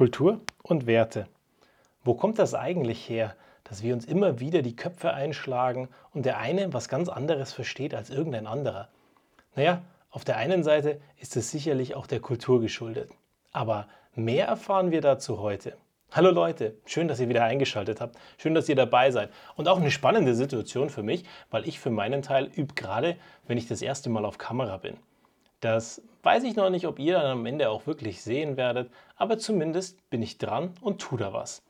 Kultur und Werte. Wo kommt das eigentlich her, dass wir uns immer wieder die Köpfe einschlagen und der eine was ganz anderes versteht als irgendein anderer? Naja, auf der einen Seite ist es sicherlich auch der Kultur geschuldet. Aber mehr erfahren wir dazu heute. Hallo Leute, schön, dass ihr wieder eingeschaltet habt. Schön, dass ihr dabei seid. Und auch eine spannende Situation für mich, weil ich für meinen Teil übe gerade, wenn ich das erste Mal auf Kamera bin. Das weiß ich noch nicht, ob ihr dann am Ende auch wirklich sehen werdet, aber zumindest bin ich dran und tu da was.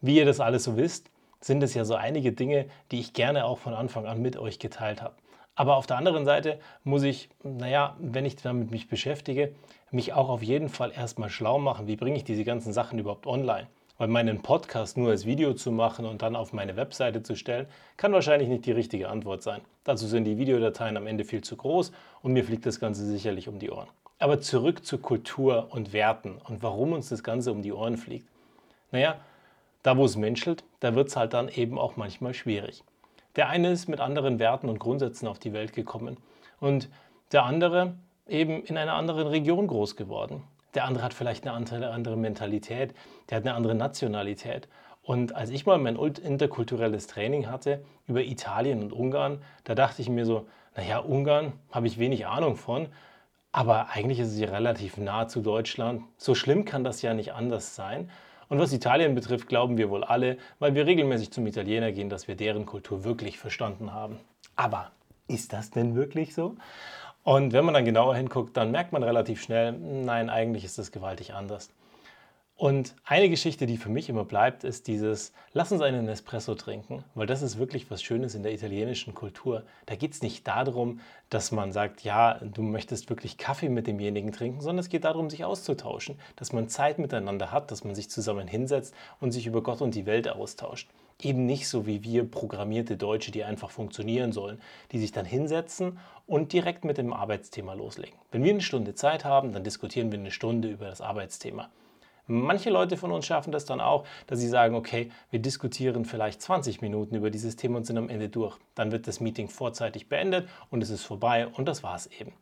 Wie ihr das alles so wisst, sind es ja so einige Dinge, die ich gerne auch von Anfang an mit euch geteilt habe. Aber auf der anderen Seite muss ich, naja, wenn ich damit mich beschäftige, mich auch auf jeden Fall erstmal schlau machen, wie bringe ich diese ganzen Sachen überhaupt online. Weil meinen Podcast nur als Video zu machen und dann auf meine Webseite zu stellen, kann wahrscheinlich nicht die richtige Antwort sein. Dazu sind die Videodateien am Ende viel zu groß und mir fliegt das Ganze sicherlich um die Ohren. Aber zurück zur Kultur und Werten und warum uns das Ganze um die Ohren fliegt. Naja, da wo es menschelt, da wird es halt dann eben auch manchmal schwierig. Der eine ist mit anderen Werten und Grundsätzen auf die Welt gekommen und der andere eben in einer anderen Region groß geworden. Der andere hat vielleicht eine andere, andere Mentalität, der hat eine andere Nationalität. Und als ich mal mein interkulturelles Training hatte über Italien und Ungarn, da dachte ich mir so, naja, Ungarn habe ich wenig Ahnung von, aber eigentlich ist es ja relativ nah zu Deutschland. So schlimm kann das ja nicht anders sein. Und was Italien betrifft, glauben wir wohl alle, weil wir regelmäßig zum Italiener gehen, dass wir deren Kultur wirklich verstanden haben. Aber ist das denn wirklich so? Und wenn man dann genauer hinguckt, dann merkt man relativ schnell, nein, eigentlich ist das gewaltig anders. Und eine Geschichte, die für mich immer bleibt, ist dieses, lass uns einen Espresso trinken, weil das ist wirklich was Schönes in der italienischen Kultur. Da geht es nicht darum, dass man sagt, ja, du möchtest wirklich Kaffee mit demjenigen trinken, sondern es geht darum, sich auszutauschen, dass man Zeit miteinander hat, dass man sich zusammen hinsetzt und sich über Gott und die Welt austauscht. Eben nicht so wie wir programmierte Deutsche, die einfach funktionieren sollen, die sich dann hinsetzen und direkt mit dem Arbeitsthema loslegen. Wenn wir eine Stunde Zeit haben, dann diskutieren wir eine Stunde über das Arbeitsthema. Manche Leute von uns schaffen das dann auch, dass sie sagen, okay, wir diskutieren vielleicht 20 Minuten über dieses Thema und sind am Ende durch. Dann wird das Meeting vorzeitig beendet und es ist vorbei und das war es eben.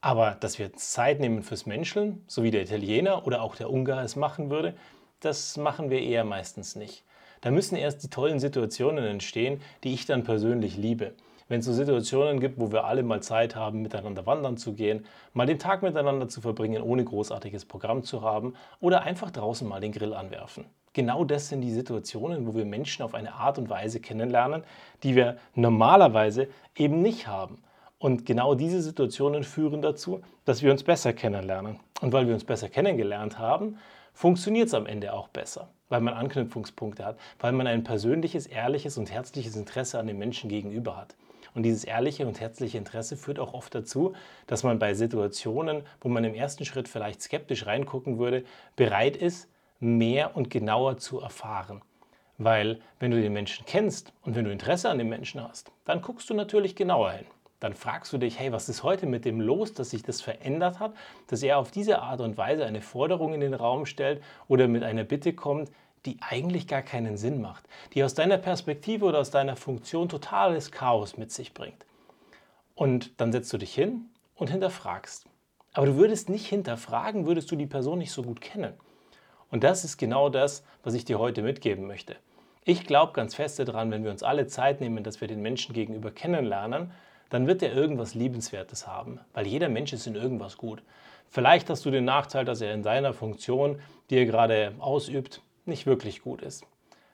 Aber dass wir Zeit nehmen fürs Menscheln, so wie der Italiener oder auch der Ungar es machen würde, das machen wir eher meistens nicht. Da müssen erst die tollen Situationen entstehen, die ich dann persönlich liebe. Wenn es so Situationen gibt, wo wir alle mal Zeit haben, miteinander wandern zu gehen, mal den Tag miteinander zu verbringen, ohne großartiges Programm zu haben oder einfach draußen mal den Grill anwerfen. Genau das sind die Situationen, wo wir Menschen auf eine Art und Weise kennenlernen, die wir normalerweise eben nicht haben. Und genau diese Situationen führen dazu, dass wir uns besser kennenlernen. Und weil wir uns besser kennengelernt haben, funktioniert es am Ende auch besser, weil man Anknüpfungspunkte hat, weil man ein persönliches, ehrliches und herzliches Interesse an den Menschen gegenüber hat. Und dieses ehrliche und herzliche Interesse führt auch oft dazu, dass man bei Situationen, wo man im ersten Schritt vielleicht skeptisch reingucken würde, bereit ist, mehr und genauer zu erfahren. Weil wenn du den Menschen kennst und wenn du Interesse an dem Menschen hast, dann guckst du natürlich genauer hin dann fragst du dich, hey, was ist heute mit dem los, dass sich das verändert hat, dass er auf diese Art und Weise eine Forderung in den Raum stellt oder mit einer Bitte kommt, die eigentlich gar keinen Sinn macht, die aus deiner Perspektive oder aus deiner Funktion totales Chaos mit sich bringt. Und dann setzt du dich hin und hinterfragst. Aber du würdest nicht hinterfragen, würdest du die Person nicht so gut kennen. Und das ist genau das, was ich dir heute mitgeben möchte. Ich glaube ganz fest daran, wenn wir uns alle Zeit nehmen, dass wir den Menschen gegenüber kennenlernen, dann wird er irgendwas Liebenswertes haben, weil jeder Mensch ist in irgendwas gut. Vielleicht hast du den Nachteil, dass er in seiner Funktion, die er gerade ausübt, nicht wirklich gut ist.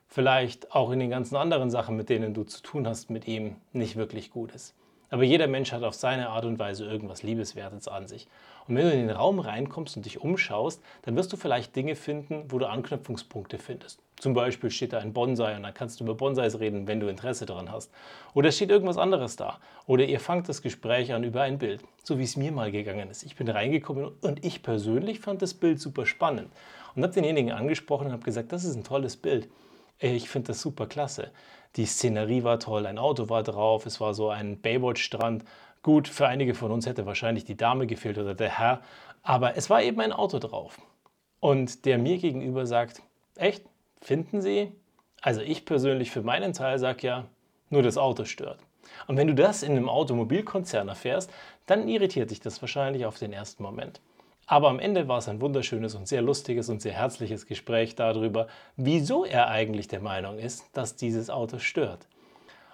Vielleicht auch in den ganzen anderen Sachen, mit denen du zu tun hast, mit ihm nicht wirklich gut ist. Aber jeder Mensch hat auf seine Art und Weise irgendwas Liebeswertes an sich. Und wenn du in den Raum reinkommst und dich umschaust, dann wirst du vielleicht Dinge finden, wo du Anknüpfungspunkte findest. Zum Beispiel steht da ein Bonsai und dann kannst du über Bonsais reden, wenn du Interesse daran hast. Oder steht irgendwas anderes da. Oder ihr fangt das Gespräch an über ein Bild, so wie es mir mal gegangen ist. Ich bin reingekommen und ich persönlich fand das Bild super spannend und habe denjenigen angesprochen und habe gesagt, das ist ein tolles Bild. Ich finde das super klasse. Die Szenerie war toll, ein Auto war drauf, es war so ein Baywatch-Strand. Gut, für einige von uns hätte wahrscheinlich die Dame gefehlt oder der Herr, aber es war eben ein Auto drauf. Und der mir gegenüber sagt, echt, finden Sie? Also ich persönlich für meinen Teil sage ja, nur das Auto stört. Und wenn du das in einem Automobilkonzern erfährst, dann irritiert dich das wahrscheinlich auf den ersten Moment. Aber am Ende war es ein wunderschönes und sehr lustiges und sehr herzliches Gespräch darüber, wieso er eigentlich der Meinung ist, dass dieses Auto stört.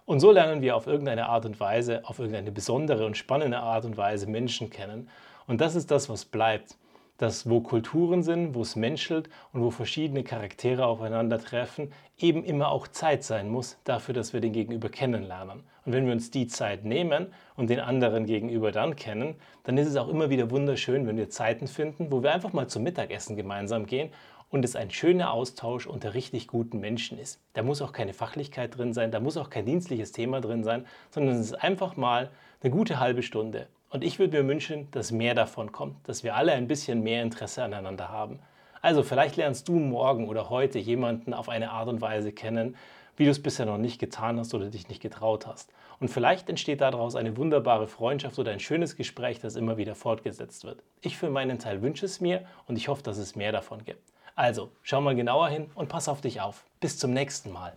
Und so lernen wir auf irgendeine Art und Weise, auf irgendeine besondere und spannende Art und Weise Menschen kennen. Und das ist das, was bleibt. Dass wo Kulturen sind, wo es menschelt und wo verschiedene Charaktere aufeinandertreffen, eben immer auch Zeit sein muss dafür, dass wir den Gegenüber kennenlernen. Und wenn wir uns die Zeit nehmen und den anderen gegenüber dann kennen, dann ist es auch immer wieder wunderschön, wenn wir Zeiten finden, wo wir einfach mal zum Mittagessen gemeinsam gehen und es ein schöner Austausch unter richtig guten Menschen ist. Da muss auch keine Fachlichkeit drin sein, da muss auch kein dienstliches Thema drin sein, sondern es ist einfach mal eine gute halbe Stunde. Und ich würde mir wünschen, dass mehr davon kommt, dass wir alle ein bisschen mehr Interesse aneinander haben. Also vielleicht lernst du morgen oder heute jemanden auf eine Art und Weise kennen, wie du es bisher noch nicht getan hast oder dich nicht getraut hast. Und vielleicht entsteht daraus eine wunderbare Freundschaft oder ein schönes Gespräch, das immer wieder fortgesetzt wird. Ich für meinen Teil wünsche es mir und ich hoffe, dass es mehr davon gibt. Also, schau mal genauer hin und pass auf dich auf. Bis zum nächsten Mal.